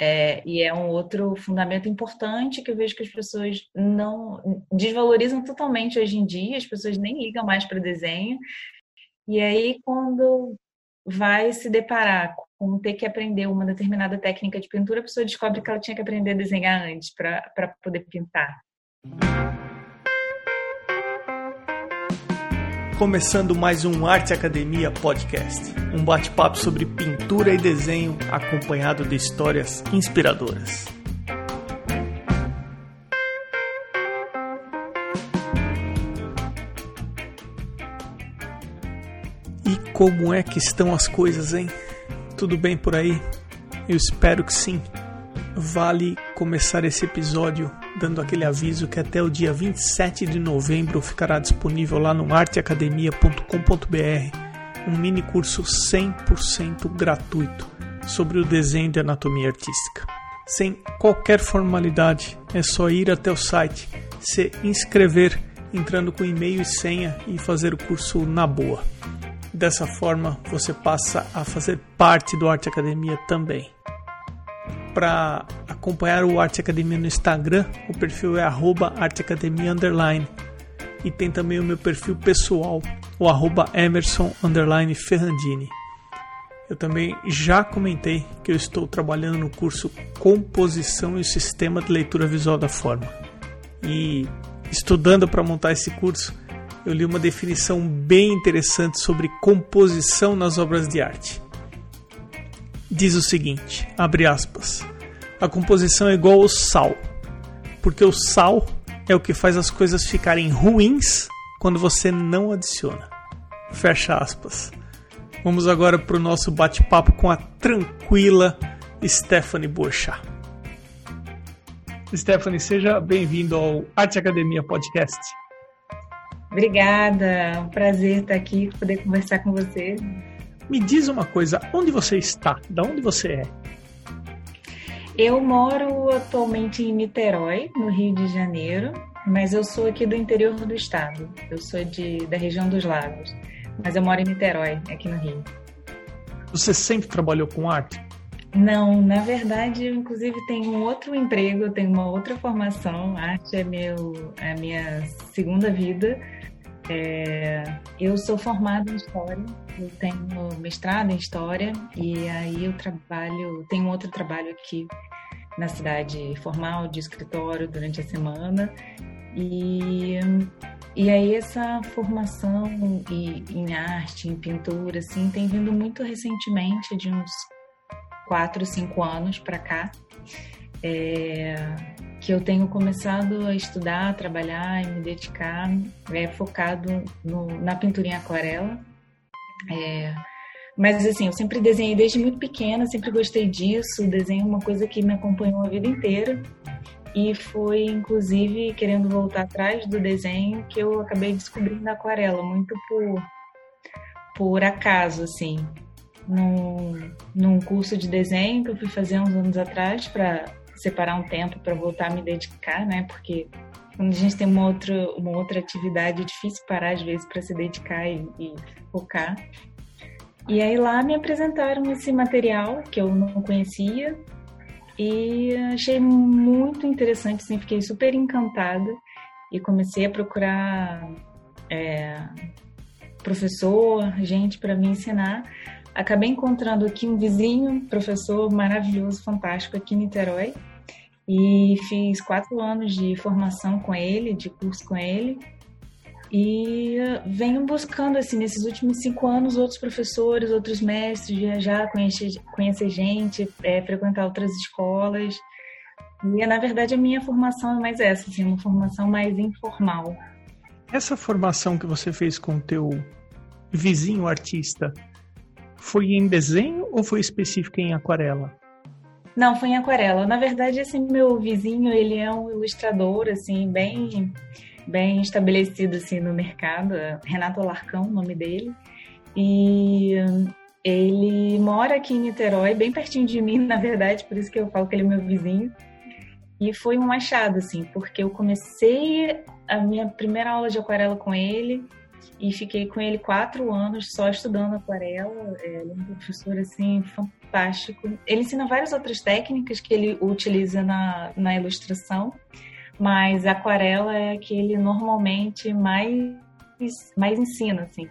É, e é um outro fundamento importante que eu vejo que as pessoas não desvalorizam totalmente hoje em dia, as pessoas nem ligam mais para desenho. E aí, quando vai se deparar com ter que aprender uma determinada técnica de pintura, a pessoa descobre que ela tinha que aprender a desenhar antes para poder pintar. Começando mais um Arte Academia Podcast, um bate-papo sobre pintura e desenho acompanhado de histórias inspiradoras. E como é que estão as coisas, hein? Tudo bem por aí? Eu espero que sim. Vale começar esse episódio dando aquele aviso que até o dia 27 de novembro ficará disponível lá no arteacademia.com.br um mini curso 100% gratuito sobre o desenho de anatomia artística. Sem qualquer formalidade, é só ir até o site, se inscrever entrando com e-mail e senha e fazer o curso na boa. Dessa forma, você passa a fazer parte do Arte Academia também para acompanhar o Arte Academia no Instagram, o perfil é @arteacademia. E tem também o meu perfil pessoal, o arroba. Eu também já comentei que eu estou trabalhando no curso Composição e Sistema de Leitura Visual da Forma. E estudando para montar esse curso, eu li uma definição bem interessante sobre composição nas obras de arte diz o seguinte, abre aspas, a composição é igual ao sal, porque o sal é o que faz as coisas ficarem ruins quando você não adiciona. Fecha aspas. Vamos agora para o nosso bate-papo com a tranquila Stephanie Bochá. Stephanie, seja bem-vindo ao Arte Academia Podcast. Obrigada, é um prazer estar aqui, poder conversar com você. Me diz uma coisa, onde você está? Da onde você é? Eu moro atualmente em Niterói, no Rio de Janeiro, mas eu sou aqui do interior do estado. Eu sou de, da região dos lagos, mas eu moro em Niterói, aqui no Rio. Você sempre trabalhou com arte? Não, na verdade, eu inclusive tenho um outro emprego, tenho uma outra formação. A arte é, meu, é a minha segunda vida. É, eu sou formada em História, eu tenho mestrado em História e aí eu trabalho, tenho outro trabalho aqui na cidade formal de escritório durante a semana e, e aí essa formação em, em arte, em pintura, assim, tem vindo muito recentemente, de uns quatro, cinco anos para cá. É, que eu tenho começado a estudar, a trabalhar e me dedicar é, focado no, na pintura em aquarela. É, mas assim, eu sempre desenhei desde muito pequena, sempre gostei disso. Desenho é uma coisa que me acompanhou a vida inteira. E foi, inclusive, querendo voltar atrás do desenho que eu acabei descobrindo a aquarela, muito por, por acaso, assim. Num, num curso de desenho que eu fui fazer uns anos atrás para separar um tempo para voltar a me dedicar, né? Porque quando a gente tem uma outra, uma outra atividade, é difícil parar às vezes para se dedicar e, e, focar. E aí lá me apresentaram esse material que eu não conhecia e achei muito interessante, assim, fiquei super encantada e comecei a procurar é, professor, gente para me ensinar. Acabei encontrando aqui um vizinho, professor maravilhoso, fantástico aqui em Niterói, e fiz quatro anos de formação com ele, de curso com ele. E venho buscando, assim, nesses últimos cinco anos, outros professores, outros mestres, viajar, conhecer, conhecer gente, é, frequentar outras escolas. E, na verdade, a minha formação é mais essa, assim, uma formação mais informal. Essa formação que você fez com o teu vizinho artista, foi em desenho ou foi específica em aquarela? Não, foi em aquarela. Na verdade, assim, meu vizinho, ele é um ilustrador, assim, bem, bem estabelecido, assim, no mercado. Renato Alarcão, o nome dele. E ele mora aqui em Niterói, bem pertinho de mim, na verdade, por isso que eu falo que ele é meu vizinho. E foi um achado, assim, porque eu comecei a minha primeira aula de aquarela com ele e fiquei com ele quatro anos só estudando aquarela. É, ele é um professor, assim, fantástico. Ele ensina várias outras técnicas que ele utiliza na, na ilustração, mas aquarela é a que ele normalmente mais, mais ensina, assim.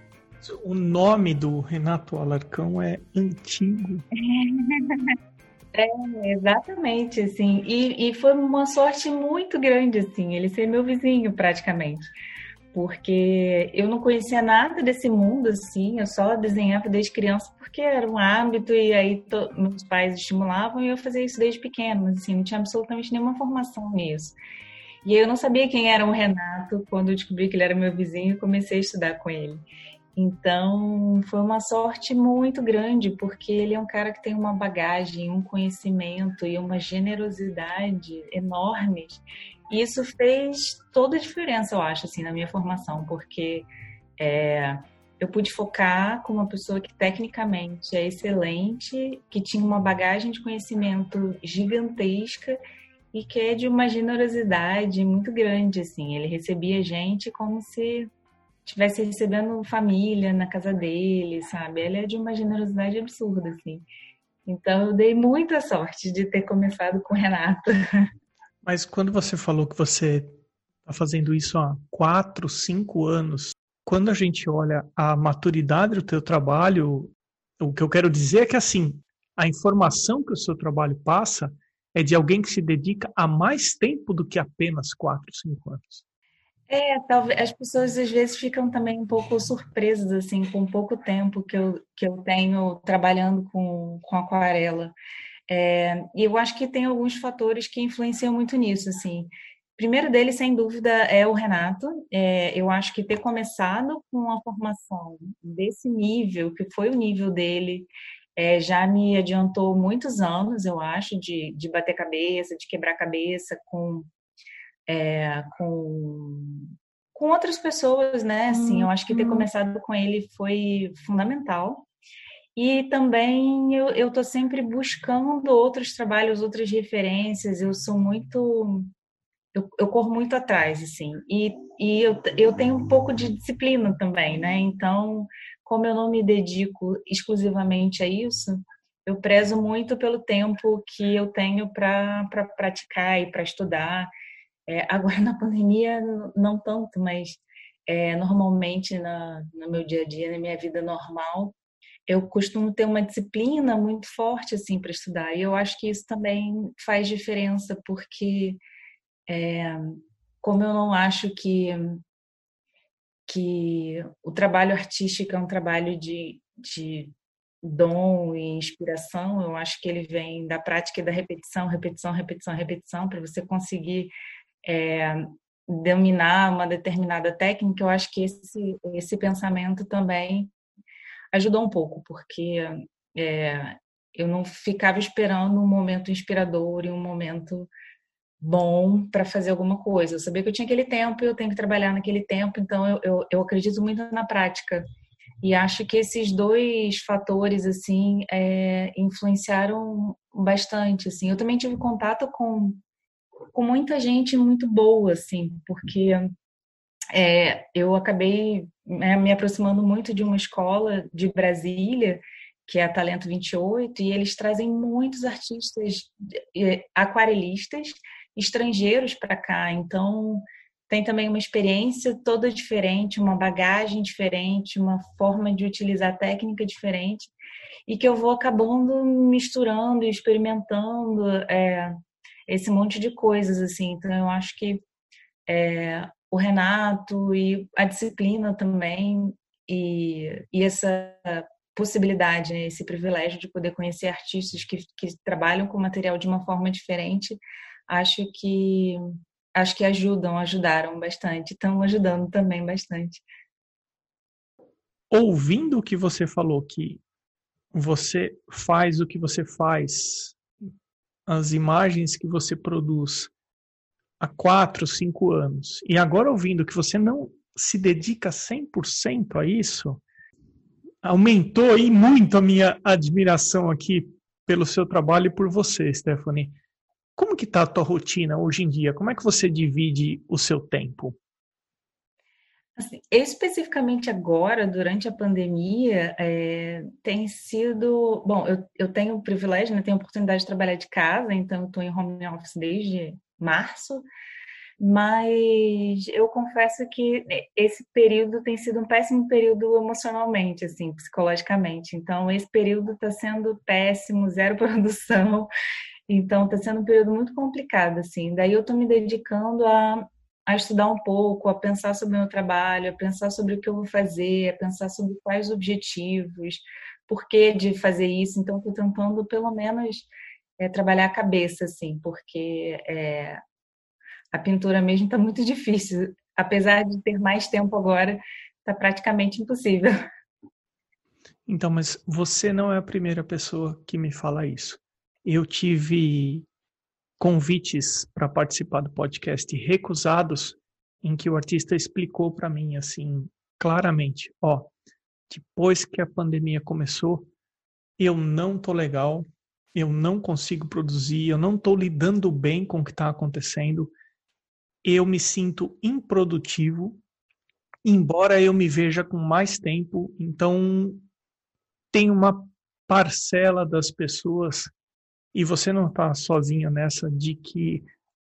O nome do Renato Alarcão é antigo. É, exatamente, assim. E, e foi uma sorte muito grande, assim, ele ser meu vizinho praticamente porque eu não conhecia nada desse mundo assim, eu só desenhava desde criança porque era um hábito e aí meus pais estimulavam e eu fazia isso desde pequeno, mas assim, não tinha absolutamente nenhuma formação nisso. E eu não sabia quem era o Renato quando eu descobri que ele era meu vizinho e comecei a estudar com ele. Então, foi uma sorte muito grande, porque ele é um cara que tem uma bagagem, um conhecimento e uma generosidade enormes isso fez toda a diferença, eu acho, assim, na minha formação, porque é, eu pude focar com uma pessoa que tecnicamente é excelente, que tinha uma bagagem de conhecimento gigantesca e que é de uma generosidade muito grande, assim. Ele recebia gente como se estivesse recebendo família na casa dele, sabe? Ele é de uma generosidade absurda, assim. Então, eu dei muita sorte de ter começado com o Renato. Mas quando você falou que você está fazendo isso há quatro, cinco anos, quando a gente olha a maturidade do teu trabalho, o que eu quero dizer é que assim, a informação que o seu trabalho passa é de alguém que se dedica a mais tempo do que apenas quatro, cinco anos. É, talvez as pessoas às vezes ficam também um pouco surpresas assim com pouco tempo que eu, que eu tenho trabalhando com, com aquarela. É, e eu acho que tem alguns fatores que influenciam muito nisso, assim. primeiro deles, sem dúvida, é o Renato. É, eu acho que ter começado com uma formação desse nível, que foi o nível dele, é, já me adiantou muitos anos, eu acho, de, de bater cabeça, de quebrar cabeça com, é, com, com outras pessoas, né? Assim, eu acho que ter uhum. começado com ele foi fundamental. E também eu estou sempre buscando outros trabalhos, outras referências. Eu sou muito. Eu, eu corro muito atrás, assim. E, e eu, eu tenho um pouco de disciplina também, né? Então, como eu não me dedico exclusivamente a isso, eu prezo muito pelo tempo que eu tenho para pra praticar e para estudar. É, agora, na pandemia, não tanto, mas é, normalmente na, no meu dia a dia, na minha vida normal, eu costumo ter uma disciplina muito forte assim para estudar. E eu acho que isso também faz diferença porque é, como eu não acho que que o trabalho artístico é um trabalho de, de dom e inspiração, eu acho que ele vem da prática e da repetição, repetição, repetição, repetição, para você conseguir é, dominar uma determinada técnica. Eu acho que esse, esse pensamento também ajudou um pouco, porque é, eu não ficava esperando um momento inspirador e um momento bom para fazer alguma coisa. Eu sabia que eu tinha aquele tempo e eu tenho que trabalhar naquele tempo, então eu, eu, eu acredito muito na prática. E acho que esses dois fatores, assim, é, influenciaram bastante, assim. Eu também tive contato com, com muita gente muito boa, assim, porque é, eu acabei né, me aproximando muito de uma escola de Brasília, que é a Talento 28, e eles trazem muitos artistas aquarelistas estrangeiros para cá. Então, tem também uma experiência toda diferente, uma bagagem diferente, uma forma de utilizar técnica diferente, e que eu vou acabando misturando e experimentando é, esse monte de coisas, assim. Então, eu acho que é, o Renato e a disciplina também e, e essa possibilidade, né, esse privilégio de poder conhecer artistas que, que trabalham com material de uma forma diferente, acho que acho que ajudam, ajudaram bastante, estão ajudando também bastante. Ouvindo o que você falou que você faz o que você faz, as imagens que você produz há quatro, cinco anos, e agora ouvindo que você não se dedica 100% a isso, aumentou aí muito a minha admiração aqui pelo seu trabalho e por você, Stephanie. Como que está a tua rotina hoje em dia? Como é que você divide o seu tempo? Assim, especificamente agora, durante a pandemia, é, tem sido. Bom, eu, eu tenho o privilégio, né, tenho a oportunidade de trabalhar de casa, então estou em home office desde março, mas eu confesso que esse período tem sido um péssimo período emocionalmente, assim, psicologicamente. Então, esse período está sendo péssimo, zero produção. Então, está sendo um período muito complicado, assim. Daí eu estou me dedicando a a estudar um pouco, a pensar sobre o meu trabalho, a pensar sobre o que eu vou fazer, a pensar sobre quais objetivos, por que de fazer isso. Então, estou tentando, pelo menos, é, trabalhar a cabeça, assim, porque é, a pintura mesmo está muito difícil. Apesar de ter mais tempo agora, está praticamente impossível. Então, mas você não é a primeira pessoa que me fala isso. Eu tive convites para participar do podcast recusados, em que o artista explicou para mim assim claramente, ó, depois que a pandemia começou, eu não tô legal, eu não consigo produzir, eu não tô lidando bem com o que está acontecendo, eu me sinto improdutivo, embora eu me veja com mais tempo, então tem uma parcela das pessoas e você não está sozinha nessa de que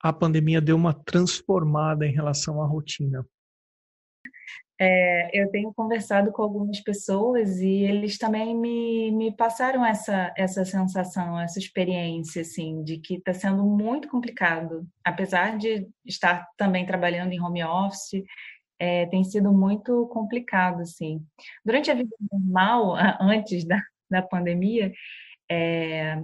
a pandemia deu uma transformada em relação à rotina. É, eu tenho conversado com algumas pessoas e eles também me, me passaram essa, essa sensação, essa experiência, assim, de que está sendo muito complicado. Apesar de estar também trabalhando em home office, é, tem sido muito complicado, assim. Durante a vida normal, antes da, da pandemia, é,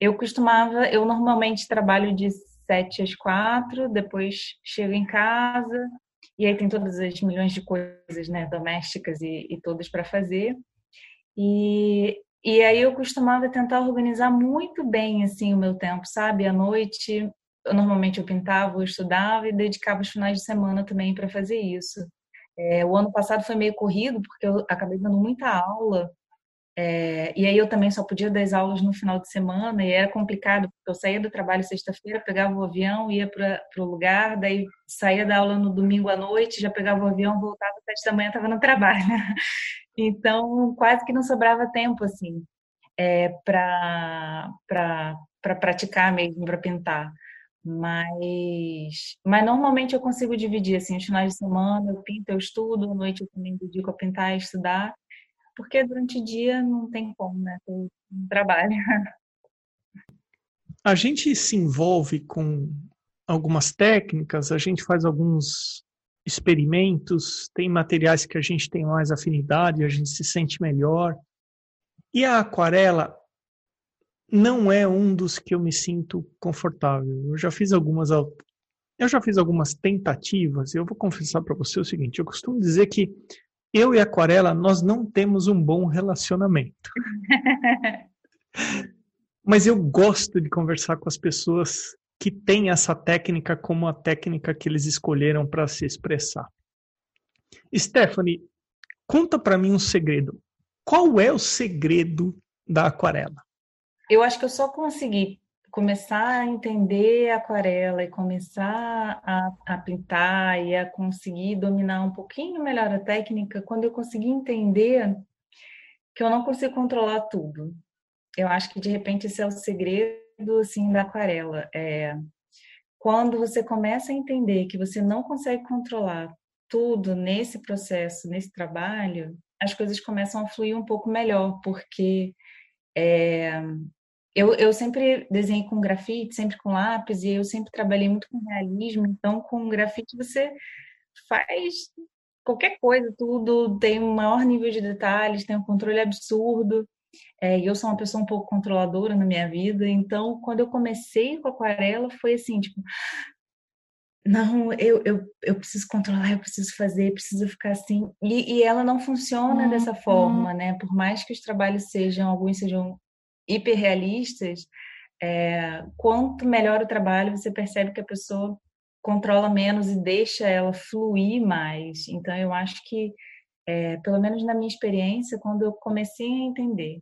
eu costumava, eu normalmente trabalho de sete às quatro, depois chego em casa e aí tem todas as milhões de coisas, né, domésticas e, e todas para fazer. E, e aí eu costumava tentar organizar muito bem assim o meu tempo, sabe? À noite, eu, normalmente eu pintava, eu estudava e dedicava os finais de semana também para fazer isso. É, o ano passado foi meio corrido porque eu acabei dando muita aula é, e aí eu também só podia dar as aulas no final de semana e era complicado, porque eu saía do trabalho sexta-feira, pegava o avião, ia para o lugar, daí saía da aula no domingo à noite, já pegava o avião, voltava às sete da manhã, estava no trabalho. Então, quase que não sobrava tempo, assim, é, para pra, pra praticar mesmo, para pintar. Mas, mas normalmente eu consigo dividir, assim, os finais de semana eu pinto, eu estudo, à noite eu também dedico a pintar e estudar, porque durante o dia não tem como, né? Tem trabalho. A gente se envolve com algumas técnicas, a gente faz alguns experimentos, tem materiais que a gente tem mais afinidade, a gente se sente melhor. E a aquarela não é um dos que eu me sinto confortável. Eu já fiz algumas eu já fiz algumas tentativas. Eu vou confessar para você o seguinte, eu costumo dizer que eu e a aquarela, nós não temos um bom relacionamento. Mas eu gosto de conversar com as pessoas que têm essa técnica como a técnica que eles escolheram para se expressar. Stephanie, conta para mim um segredo. Qual é o segredo da aquarela? Eu acho que eu só consegui começar a entender a aquarela e começar a, a, pintar e a conseguir dominar um pouquinho melhor a técnica, quando eu consegui entender que eu não consigo controlar tudo. Eu acho que de repente esse é o segredo assim da aquarela. É quando você começa a entender que você não consegue controlar tudo nesse processo, nesse trabalho, as coisas começam a fluir um pouco melhor, porque é, eu, eu sempre desenhei com grafite, sempre com lápis, e eu sempre trabalhei muito com realismo, então com grafite você faz qualquer coisa, tudo tem um maior nível de detalhes, tem um controle absurdo. É, eu sou uma pessoa um pouco controladora na minha vida, então quando eu comecei com aquarela foi assim, tipo, não, eu, eu, eu preciso controlar, eu preciso fazer, preciso ficar assim. E, e ela não funciona uhum. dessa forma, né? Por mais que os trabalhos sejam, alguns sejam hiperrealistas, é, quanto melhor o trabalho, você percebe que a pessoa controla menos e deixa ela fluir mais. Então, eu acho que, é, pelo menos na minha experiência, quando eu comecei a entender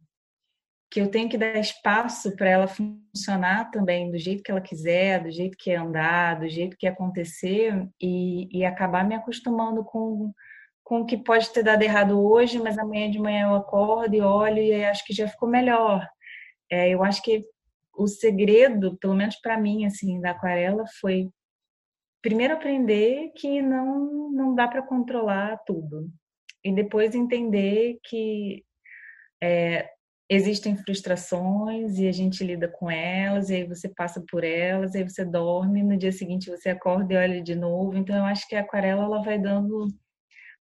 que eu tenho que dar espaço para ela funcionar também do jeito que ela quiser, do jeito que é andar, do jeito que acontecer e, e acabar me acostumando com com o que pode ter dado errado hoje, mas amanhã de manhã eu acordo e olho e acho que já ficou melhor. É, eu acho que o segredo, pelo menos para mim, assim, da aquarela foi primeiro aprender que não não dá para controlar tudo e depois entender que é, existem frustrações e a gente lida com elas, e aí você passa por elas, e aí você dorme, no dia seguinte você acorda e olha de novo. Então eu acho que a aquarela ela vai dando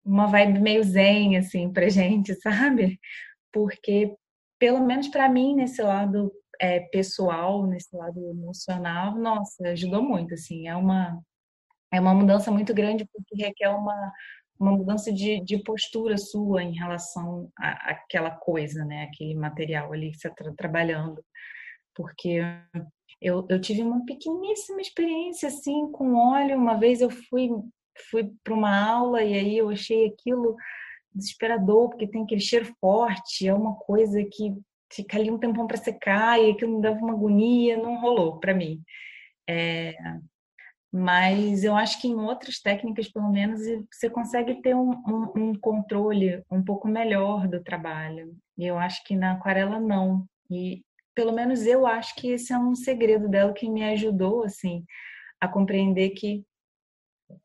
uma vibe meio zen assim pra gente, sabe? Porque pelo menos para mim nesse lado é, pessoal, nesse lado emocional, nossa, ajudou muito assim. É uma é uma mudança muito grande porque requer uma uma mudança de, de postura sua em relação àquela coisa, né? Aquele material ali que você está trabalhando. Porque eu, eu tive uma pequeníssima experiência assim com óleo. Uma vez eu fui, fui para uma aula e aí eu achei aquilo desesperador, porque tem aquele cheiro forte, é uma coisa que fica ali um tempão para secar e aquilo me dava uma agonia, não rolou para mim. É, mas eu acho que em outras técnicas, pelo menos, você consegue ter um, um, um, controle um pouco melhor do trabalho. E eu acho que na aquarela não. E pelo menos eu acho que esse é um segredo dela que me ajudou assim a compreender que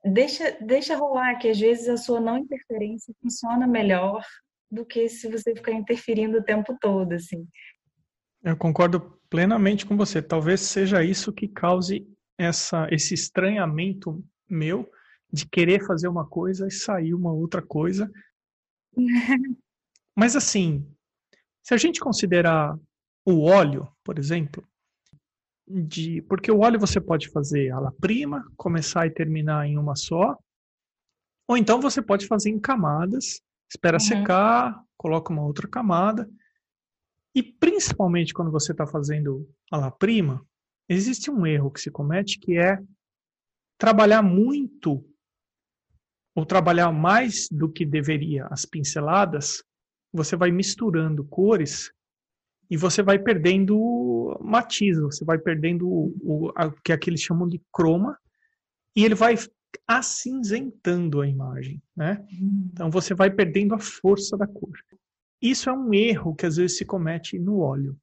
deixa deixa rolar que às vezes a sua não interferência funciona melhor do que se você ficar interferindo o tempo todo assim. Eu concordo plenamente com você. Talvez seja isso que cause essa, esse estranhamento meu de querer fazer uma coisa e sair uma outra coisa. Mas assim, se a gente considerar o óleo, por exemplo, de, porque o óleo você pode fazer a la prima, começar e terminar em uma só, ou então você pode fazer em camadas, espera uhum. secar, coloca uma outra camada. E principalmente quando você está fazendo a la prima, existe um erro que se comete que é trabalhar muito ou trabalhar mais do que deveria as pinceladas, você vai misturando cores e você vai perdendo matiz, você vai perdendo o, o a, que aqueles chamam de croma e ele vai acinzentando a imagem, né? Hum. Então você vai perdendo a força da cor. Isso é um erro que às vezes se comete no óleo.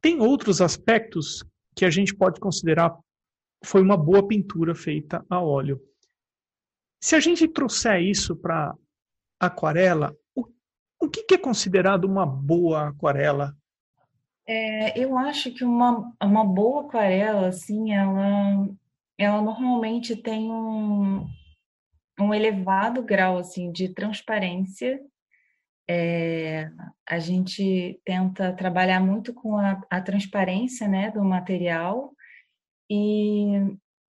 Tem outros aspectos que a gente pode considerar foi uma boa pintura feita a óleo. Se a gente trouxer isso para aquarela, o, o que, que, é considerado uma boa aquarela? É, eu acho que uma, uma boa aquarela, assim, ela, ela normalmente tem um, um elevado grau assim de transparência. É, a gente tenta trabalhar muito com a, a, transparência né, do material e,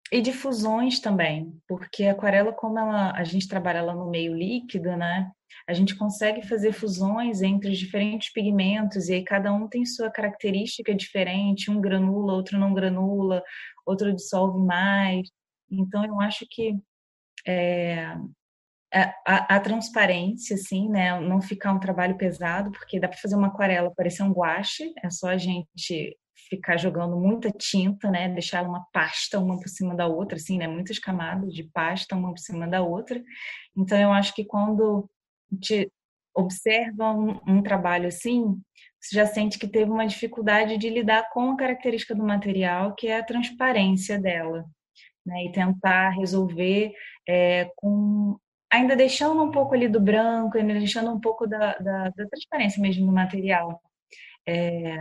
e difusões também, porque a aquarela, como ela, a gente trabalha ela no meio líquido, né, a gente consegue fazer fusões entre os diferentes pigmentos e aí cada um tem sua característica diferente, um granula, outro não granula, outro dissolve mais. Então eu acho que é, a, a, transparência, assim, né? Não ficar um trabalho pesado, porque dá para fazer uma aquarela parecer um guache, é só a gente ficar jogando muita tinta, né? Deixar uma pasta uma por cima da outra, assim, né? Muitas camadas de pasta uma por cima da outra. Então, eu acho que quando gente observa um, um trabalho assim, você já sente que teve uma dificuldade de lidar com a característica do material, que é a transparência dela. Né, e tentar resolver é, com ainda deixando um pouco ali do branco, ainda deixando um pouco da, da, da transparência mesmo no material. É,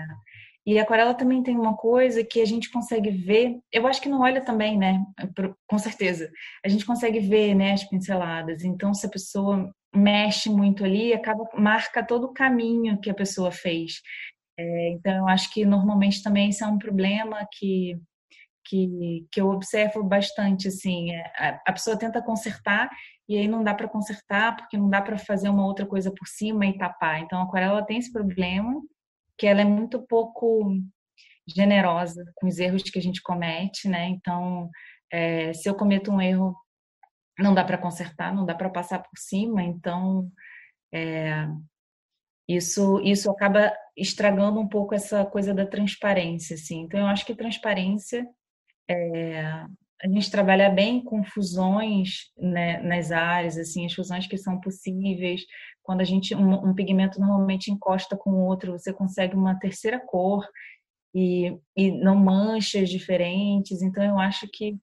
e aquarela também tem uma coisa que a gente consegue ver, eu acho que no óleo também, né? Com certeza. A gente consegue ver né, as pinceladas. Então, se a pessoa mexe muito ali, acaba marca todo o caminho que a pessoa fez. É, então, eu acho que normalmente também isso é um problema que que, que eu observo bastante, assim, é, a, a pessoa tenta consertar e aí não dá para consertar porque não dá para fazer uma outra coisa por cima e tapar. Então a aquarela tem esse problema que ela é muito pouco generosa com os erros que a gente comete, né? Então é, se eu cometo um erro não dá para consertar, não dá para passar por cima. Então é, isso, isso acaba estragando um pouco essa coisa da transparência, assim. Então, eu acho que transparência é, a gente trabalha bem com fusões né, nas áreas, assim, as fusões que são possíveis. Quando a gente um, um, pigmento normalmente encosta com outro, você consegue uma terceira cor e, e não manchas diferentes. Então, eu acho que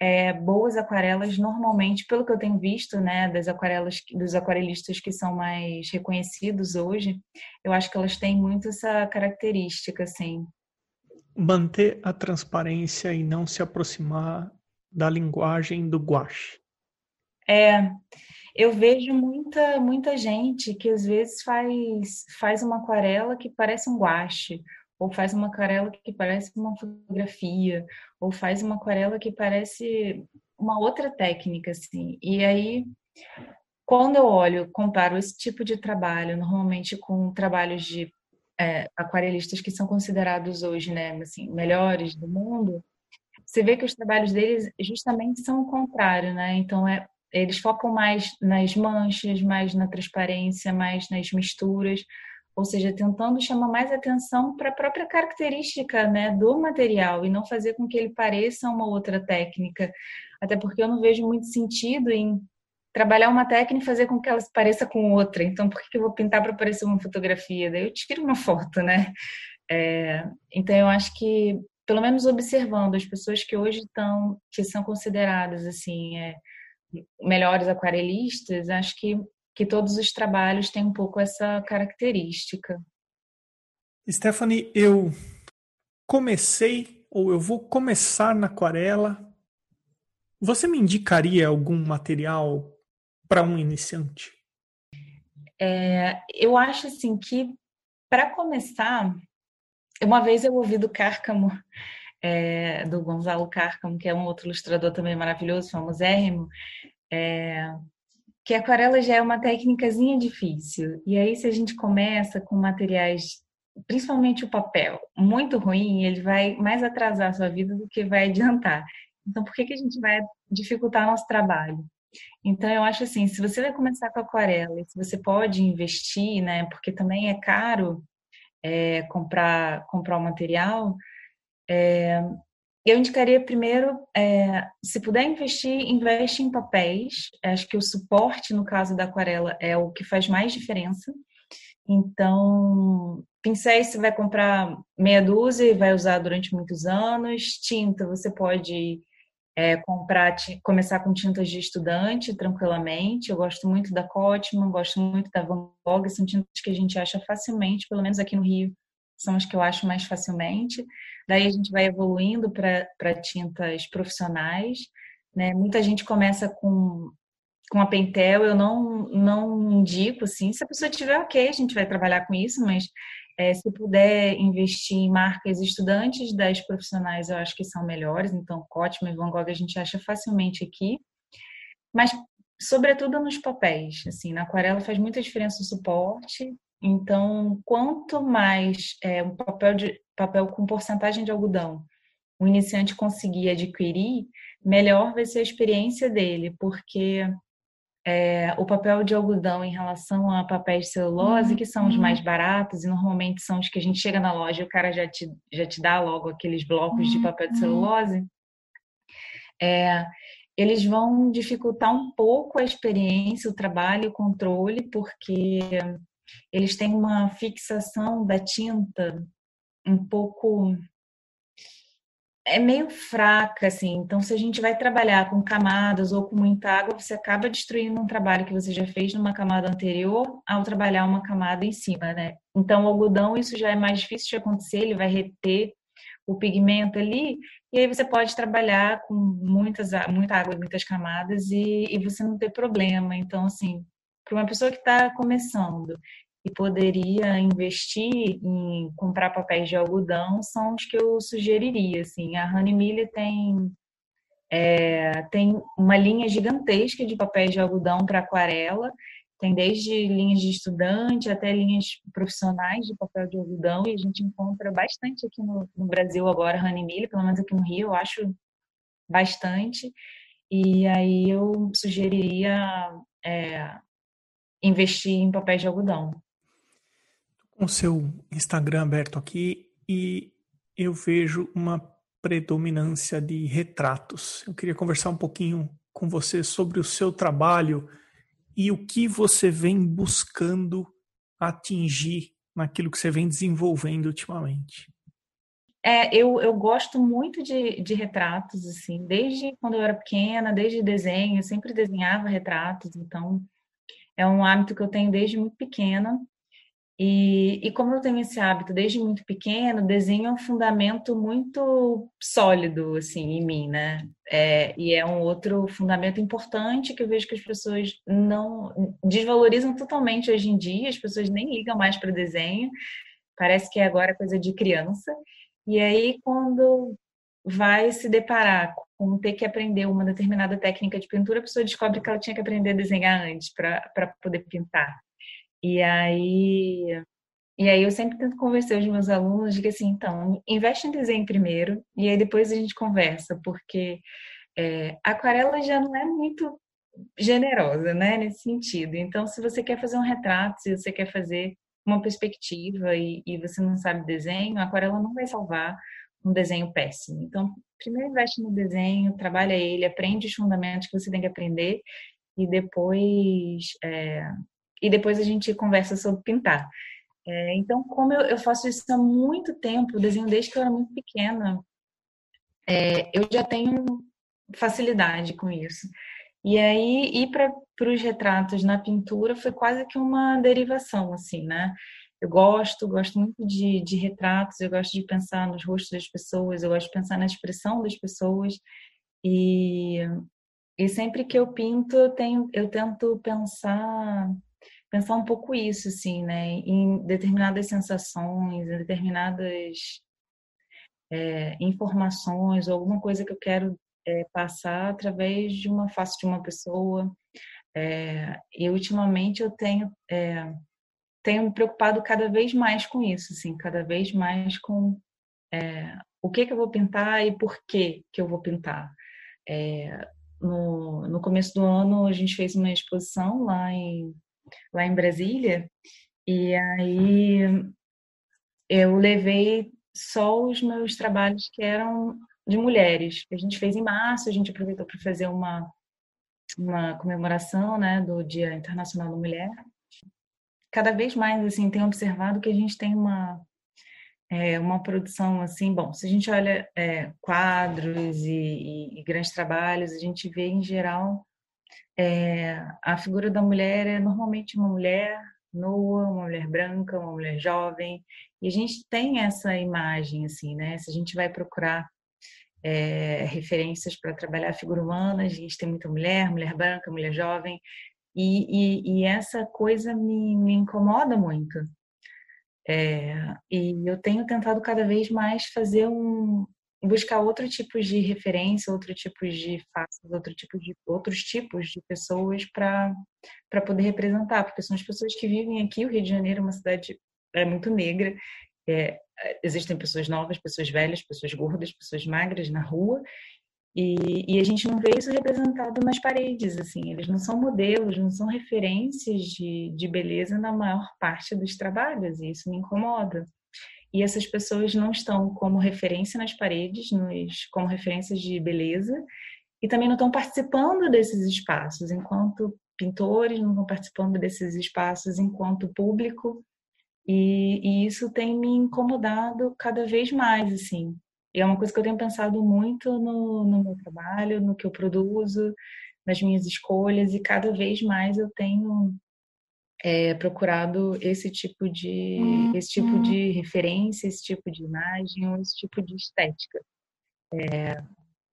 é, boas aquarelas normalmente, pelo que eu tenho visto, né, das aquarelas dos aquarelistas que são mais reconhecidos hoje, eu acho que elas têm muito essa característica, assim. Manter a transparência e não se aproximar da linguagem do gouache. É, eu vejo muita muita gente que às vezes faz faz uma aquarela que parece um guache ou faz uma aquarela que parece uma fotografia, ou faz uma aquarela que parece uma outra técnica, assim. E aí, quando eu olho, comparo esse tipo de trabalho, normalmente com trabalhos de é, aquarelistas que são considerados hoje, né, assim, melhores do mundo, você vê que os trabalhos deles justamente são o contrário, né? Então, é, eles focam mais nas manchas, mais na transparência, mais nas misturas, ou seja, tentando chamar mais atenção para a própria característica né, do material e não fazer com que ele pareça uma outra técnica. Até porque eu não vejo muito sentido em trabalhar uma técnica e fazer com que ela se pareça com outra. Então, por que eu vou pintar para parecer uma fotografia? Daí eu tiro uma foto, né? É, então, eu acho que, pelo menos observando as pessoas que hoje estão, que são consideradas assim, é, melhores aquarelistas, acho que que todos os trabalhos têm um pouco essa característica. Stephanie, eu comecei ou eu vou começar na aquarela. Você me indicaria algum material para um iniciante? É, eu acho assim que para começar, uma vez eu ouvi do Cárcamo, é, do Gonzalo Cárcamo, que é um outro ilustrador também maravilhoso, famosérrimo, é, que aquarela já é uma técnicazinha difícil. E aí, se a gente começa com materiais, principalmente o papel, muito ruim, ele vai mais atrasar a sua vida do que vai adiantar. Então, por que, que a gente vai dificultar nosso trabalho? Então, eu acho assim, se você vai começar com aquarela, se você pode investir, né, porque também é caro é, comprar, comprar o material, é, eu indicaria primeiro, é, se puder investir, investe em papéis. Acho que o suporte, no caso da aquarela, é o que faz mais diferença. Então, pincéis você vai comprar meia dúzia e vai usar durante muitos anos. Tinta, você pode é, comprar, começar com tintas de estudante tranquilamente. Eu gosto muito da Cotman, gosto muito da Van Gogh, são tintas que a gente acha facilmente, pelo menos aqui no Rio, são as que eu acho mais facilmente. Daí a gente vai evoluindo para tintas profissionais. Né? Muita gente começa com, com a Pentel, eu não, não indico, assim, se a pessoa tiver ok, a gente vai trabalhar com isso, mas é, se puder investir em marcas estudantes das profissionais, eu acho que são melhores. Então, Cotman e Van Gogh a gente acha facilmente aqui. Mas, sobretudo nos papéis, assim, na aquarela faz muita diferença o suporte então, quanto mais é, um papel, de, papel com porcentagem de algodão o iniciante conseguir adquirir, melhor vai ser a experiência dele, porque é, o papel de algodão em relação a papéis de celulose, que são os uhum. mais baratos, e normalmente são os que a gente chega na loja e o cara já te, já te dá logo aqueles blocos de papel de uhum. celulose, é, eles vão dificultar um pouco a experiência, o trabalho, o controle, porque eles têm uma fixação da tinta um pouco é meio fraca, assim. Então, se a gente vai trabalhar com camadas ou com muita água, você acaba destruindo um trabalho que você já fez numa camada anterior ao trabalhar uma camada em cima, né? Então, o algodão, isso já é mais difícil de acontecer, ele vai reter o pigmento ali, e aí você pode trabalhar com muitas, muita água muitas camadas e, e você não ter problema. Então, assim, para uma pessoa que está começando e poderia investir em comprar papéis de algodão, são os que eu sugeriria. Assim. A Honey Miller tem, é, tem uma linha gigantesca de papéis de algodão para aquarela, tem desde linhas de estudante até linhas profissionais de papel de algodão, e a gente encontra bastante aqui no, no Brasil agora, Honey Miller, pelo menos aqui no Rio, eu acho bastante. E aí eu sugeriria é, investir em papéis de algodão. O seu Instagram aberto aqui e eu vejo uma predominância de retratos. Eu queria conversar um pouquinho com você sobre o seu trabalho e o que você vem buscando atingir naquilo que você vem desenvolvendo ultimamente. É, eu, eu gosto muito de, de retratos, assim, desde quando eu era pequena, desde desenho, eu sempre desenhava retratos, então é um hábito que eu tenho desde muito pequena. E, e como eu tenho esse hábito desde muito pequeno, desenho é um fundamento muito sólido, assim, em mim, né? É, e é um outro fundamento importante que eu vejo que as pessoas não desvalorizam totalmente hoje em dia, as pessoas nem ligam mais para desenho, parece que é agora coisa de criança. E aí, quando vai se deparar com ter que aprender uma determinada técnica de pintura, a pessoa descobre que ela tinha que aprender a desenhar antes para poder pintar. E aí, e aí eu sempre tento convencer os meus alunos que assim, então, investe em desenho primeiro e aí depois a gente conversa, porque é, aquarela já não é muito generosa, né, nesse sentido. Então, se você quer fazer um retrato, se você quer fazer uma perspectiva e, e você não sabe desenho, a aquarela não vai salvar um desenho péssimo. Então, primeiro investe no desenho, trabalha ele, aprende os fundamentos que você tem que aprender e depois é, e depois a gente conversa sobre pintar. É, então, como eu, eu, faço isso há muito tempo, desenho desde que eu era muito pequena, é, eu já tenho facilidade com isso. E aí, ir para os retratos na pintura foi quase que uma derivação, assim, né? Eu gosto, gosto muito de, de retratos, eu gosto de pensar nos rostos das pessoas, eu gosto de pensar na expressão das pessoas. E, e sempre que eu pinto, eu, tenho, eu tento pensar pensar um pouco isso, assim, né? Em determinadas sensações, em determinadas é, informações, ou alguma coisa que eu quero é, passar através de uma face de uma pessoa. É, e ultimamente eu tenho tenho me preocupado cada vez mais com isso, assim, cada vez mais com o que que eu vou pintar e por que que eu vou pintar. No, no começo do ano a gente fez uma exposição lá em lá em Brasília, e aí eu levei só os meus trabalhos que eram de mulheres. A gente fez em março, a gente aproveitou para fazer uma, uma comemoração né, do Dia Internacional da Mulher. Cada vez mais, assim, tenho observado que a gente tem uma, é, uma produção, assim, bom, se a gente olha é, quadros e, e, e grandes trabalhos, a gente vê, em geral, é, a figura da mulher é normalmente uma mulher nua, uma mulher branca, uma mulher jovem, e a gente tem essa imagem, assim, né? Se a gente vai procurar é, referências para trabalhar a figura humana, a gente tem muita mulher, mulher branca, mulher jovem, e, e, e essa coisa me, me incomoda muito. É, e eu tenho tentado cada vez mais fazer um, buscar outro tipo de referência, outro tipo de faces, outro tipo de outros tipos de pessoas para para poder representar, porque são as pessoas que vivem aqui. O Rio de Janeiro é uma cidade é muito negra. É, existem pessoas novas, pessoas velhas, pessoas gordas, pessoas magras na rua. E, e, a gente não vê isso representado nas paredes, assim, eles não são modelos, não são referências de, de beleza na maior parte dos trabalhos, e isso me incomoda e essas pessoas não estão como referência nas paredes, nos, como referências de beleza, e também não estão participando desses espaços enquanto pintores, não estão participando desses espaços enquanto público, e, e isso tem me incomodado cada vez mais, assim. E é uma coisa que eu tenho pensado muito no, no meu trabalho, no que eu produzo, nas minhas escolhas, e cada vez mais eu tenho é, procurado esse tipo de uhum. esse tipo de referência, esse tipo de imagem, esse tipo de estética, é,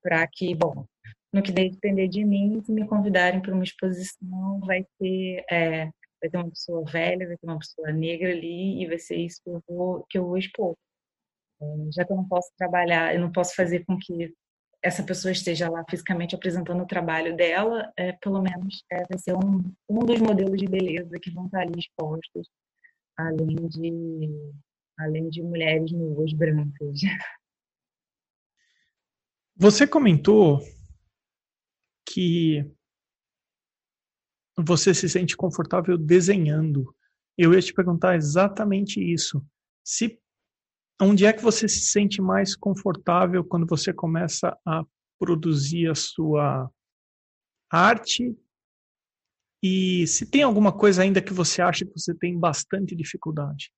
para que, bom, no que depender de mim, se me convidarem para uma exposição, vai ter é, vai ter uma pessoa velha, vai ter uma pessoa negra ali e vai ser isso que eu vou que eu vou expor. É, já que eu não posso trabalhar, eu não posso fazer com que essa pessoa esteja lá fisicamente apresentando o trabalho dela, é, pelo menos é, vai ser um, um dos modelos de beleza que vão estar ali expostos, além de, além de mulheres nuas brancas. Você comentou que você se sente confortável desenhando. Eu ia te perguntar exatamente isso. Se onde é que você se sente mais confortável quando você começa a produzir a sua arte? E se tem alguma coisa ainda que você acha que você tem bastante dificuldade?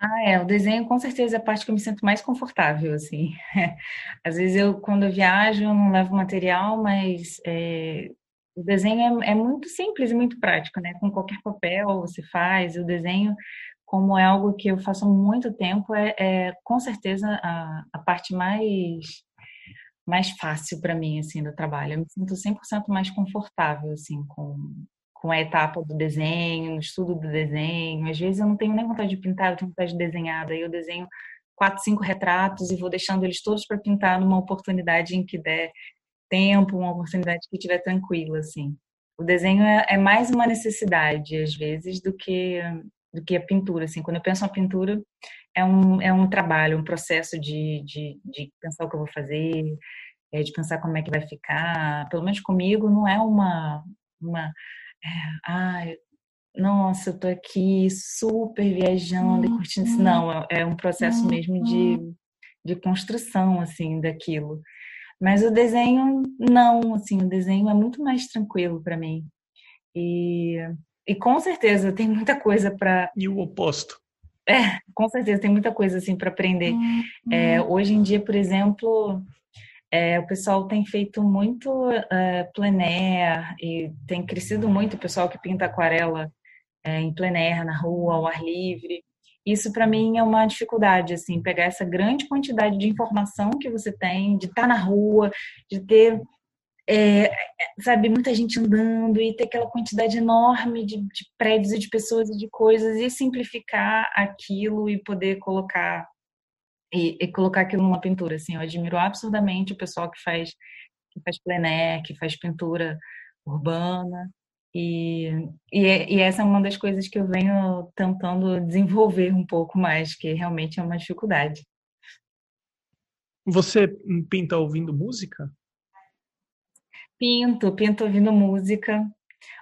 Ah, é, o desenho com certeza é a parte que eu me sinto mais confortável, assim. Às vezes eu, quando eu viajo, eu não levo material, mas é, o desenho é, é, muito simples e muito prático, né? Com qualquer papel você faz, o desenho, como é algo que eu faço há muito tempo, é, é com certeza a, a parte mais mais fácil para mim, assim, do trabalho. Eu me sinto 100% mais confortável, assim, com, com a etapa do desenho, no estudo do desenho. Às vezes eu não tenho nem vontade de pintar, eu tenho vontade de desenhar. Daí eu desenho quatro, cinco retratos e vou deixando eles todos para pintar numa oportunidade em que der tempo, uma oportunidade que estiver tranquila, assim. O desenho é, é, mais uma necessidade, às vezes, do que do que a pintura, assim. Quando eu penso na pintura, é um, é um trabalho, um processo de, de, de pensar o que eu vou fazer, é, de pensar como é que vai ficar. Pelo menos comigo, não é uma, uma é, ai, nossa, eu tô aqui super viajando e curtindo isso. Uhum. Não, é, é um processo mesmo de, uhum. de construção, assim, daquilo. Mas o desenho, não, assim, o desenho é muito mais tranquilo para mim. E, e com certeza tem muita coisa para. E o oposto? É, com certeza tem muita coisa, assim, para aprender. É, hoje em dia, por exemplo, é, o pessoal tem feito muito uh, plein air e tem crescido muito o pessoal que pinta aquarela é, em plein air, na rua, ao ar livre. Isso para mim é uma dificuldade, assim, pegar essa grande quantidade de informação que você tem, de estar tá na rua, de ter, é, sabe, muita gente andando e ter aquela quantidade enorme de, de prédios e de pessoas e de coisas e simplificar aquilo e poder colocar e, e, colocar aquilo numa pintura, assim, eu admiro absurdamente o pessoal que faz que faz plené, que faz pintura urbana e, e, e, essa é uma das coisas que eu venho tentando desenvolver um pouco mais, que realmente é uma dificuldade. Você pinta ouvindo música? Pinto, pinto ouvindo música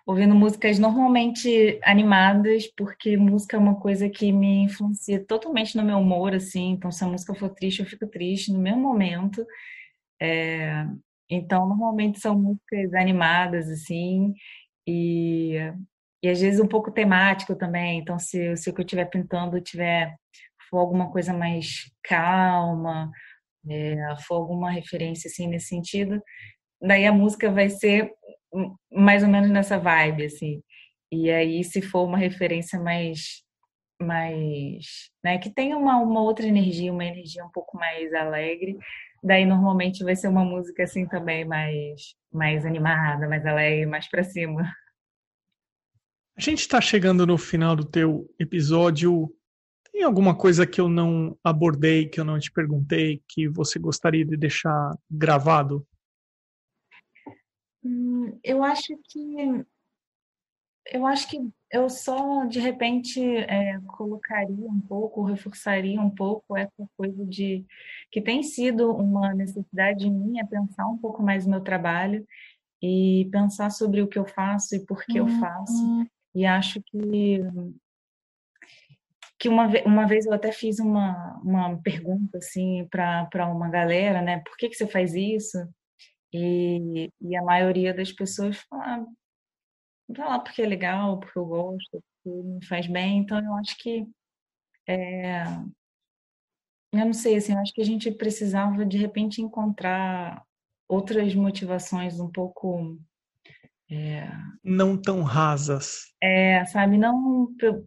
ouvindo músicas normalmente animadas, porque música é uma coisa que me influencia totalmente no meu humor, assim. Então, se a música for triste, eu fico triste no mesmo momento. É, então, normalmente são músicas animadas, assim, e, e às vezes um pouco temático também. Então, se, se o que eu estiver pintando tiver for alguma coisa mais calma, é, for alguma referência assim nesse sentido, daí a música vai ser mais ou menos nessa vibe, assim. E aí, se for uma referência mais, mais, né, que tenha uma, uma outra energia, uma energia um pouco mais alegre, daí normalmente vai ser uma música assim também mais, mais animada, mais alegre, mais para cima. A gente está chegando no final do teu episódio. Tem alguma coisa que eu não abordei, que eu não te perguntei, que você gostaria de deixar gravado? Hum, eu acho que eu acho que eu só de repente é, colocaria um pouco, reforçaria um pouco essa coisa de que tem sido uma necessidade minha pensar um pouco mais no meu trabalho e pensar sobre o que eu faço e por que eu uhum. faço. E acho que que uma, uma vez eu até fiz uma, uma pergunta assim para uma galera, né? Por que, que você faz isso? E, e a maioria das pessoas fala, vai lá porque é legal, porque eu gosto, porque me faz bem. Então eu acho que é, eu não sei, assim, eu acho que a gente precisava de repente encontrar outras motivações um pouco é, não tão rasas. É, sabe, não por,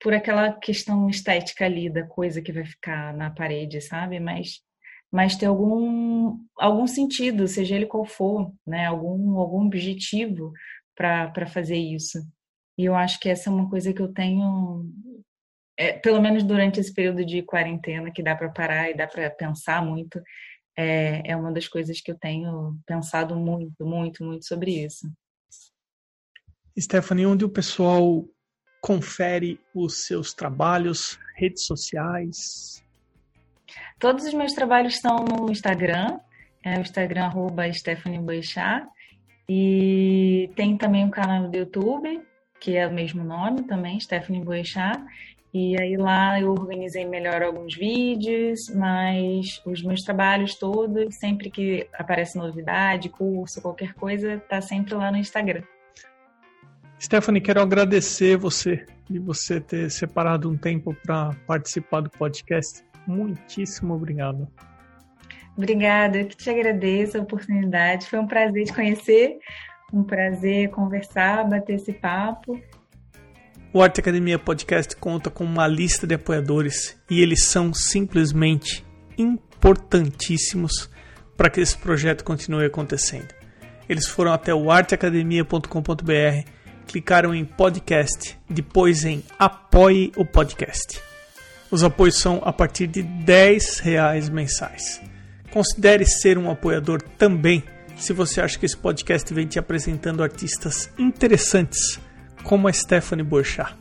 por aquela questão estética ali da coisa que vai ficar na parede, sabe? Mas mas ter algum, algum sentido, seja ele qual for, né? algum, algum objetivo para fazer isso. E eu acho que essa é uma coisa que eu tenho, é, pelo menos durante esse período de quarentena, que dá para parar e dá para pensar muito, é, é uma das coisas que eu tenho pensado muito, muito, muito sobre isso. Stephanie, onde o pessoal confere os seus trabalhos, redes sociais? Todos os meus trabalhos estão no Instagram, é o Instagram arroba Stephanie Boixá. E tem também um canal do YouTube, que é o mesmo nome também, Stephanie Boechat. E aí lá eu organizei melhor alguns vídeos, mas os meus trabalhos todos, sempre que aparece novidade, curso, qualquer coisa, tá sempre lá no Instagram. Stephanie, quero agradecer você de você ter separado um tempo para participar do podcast. Muitíssimo obrigado. Obrigada, eu que te agradeço a oportunidade. Foi um prazer te conhecer, um prazer conversar, bater esse papo. O Arte Academia Podcast conta com uma lista de apoiadores e eles são simplesmente importantíssimos para que esse projeto continue acontecendo. Eles foram até o arteacademia.com.br, clicaram em podcast, depois em apoie o podcast. Os apoios são a partir de 10 reais mensais. Considere ser um apoiador também se você acha que esse podcast vem te apresentando artistas interessantes, como a Stephanie Borchat.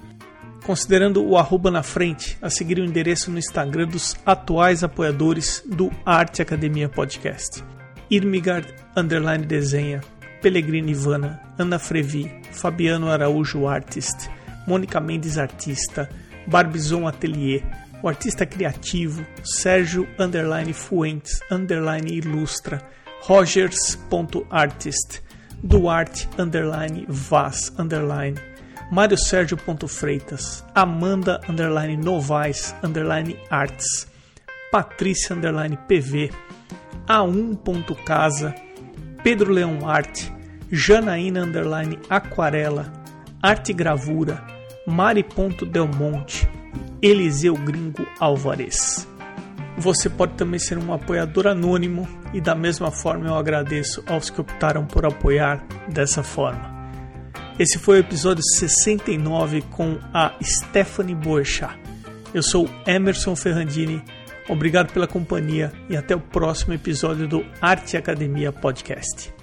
Considerando o arroba na frente, a seguir o endereço no Instagram dos atuais apoiadores do Arte Academia Podcast. Irmigard Underline Desenha, Pellegrini Ivana, Ana Frevi, Fabiano Araújo Artist, Mônica Mendes Artista, Barbizon Atelier, o artista criativo Sérgio Underline Fuentes Underline Ilustra, Rogers.artist, Duarte Underline Vaz Underline, Mário Sérgio Freitas, Amanda Underline Novaes Underline Arts, Patrícia Underline PV, A1. Casa, Pedro Leão Arte, Janaína Underline Aquarela, Arte Gravura, Mari.delmonte, Eliseu Gringo Álvares. Você pode também ser um apoiador anônimo e da mesma forma eu agradeço aos que optaram por apoiar dessa forma. Esse foi o episódio 69 com a Stephanie Boechat. Eu sou Emerson Ferrandini. Obrigado pela companhia e até o próximo episódio do Arte Academia Podcast.